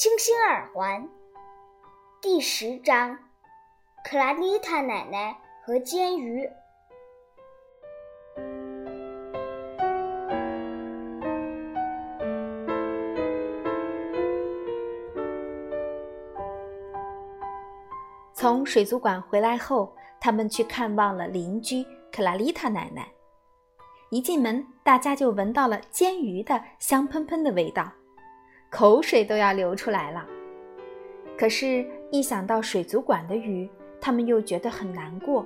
星星耳环第十章：克拉丽塔奶奶和煎鱼。从水族馆回来后，他们去看望了邻居克拉丽塔奶奶。一进门，大家就闻到了煎鱼的香喷喷的味道。口水都要流出来了，可是，一想到水族馆的鱼，他们又觉得很难过。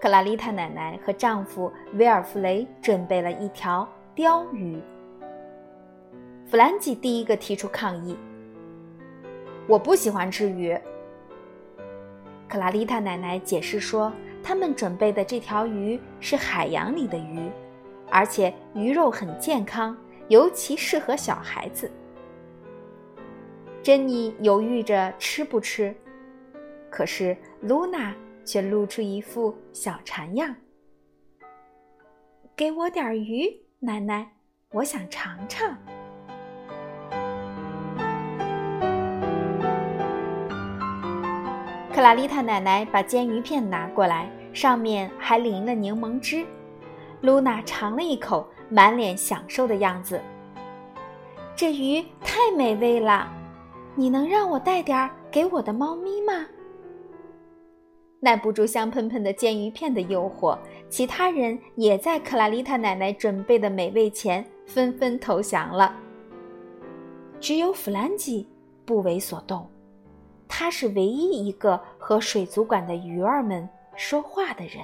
克拉丽塔奶奶和丈夫威尔弗雷准备了一条鲷鱼。弗兰基第一个提出抗议：“我不喜欢吃鱼。”克拉丽塔奶奶解释说：“他们准备的这条鱼是海洋里的鱼，而且鱼肉很健康。”尤其适合小孩子。珍妮犹豫着吃不吃，可是露娜却露出一副小馋样。给我点鱼，奶奶，我想尝尝。克拉丽塔奶奶把煎鱼片拿过来，上面还淋了柠檬汁。露娜尝了一口。满脸享受的样子，这鱼太美味了！你能让我带点儿给我的猫咪吗？耐不住香喷喷的煎鱼片的诱惑，其他人也在克拉丽塔奶奶准备的美味前纷纷投降了。只有弗兰基不为所动，他是唯一一个和水族馆的鱼儿们说话的人。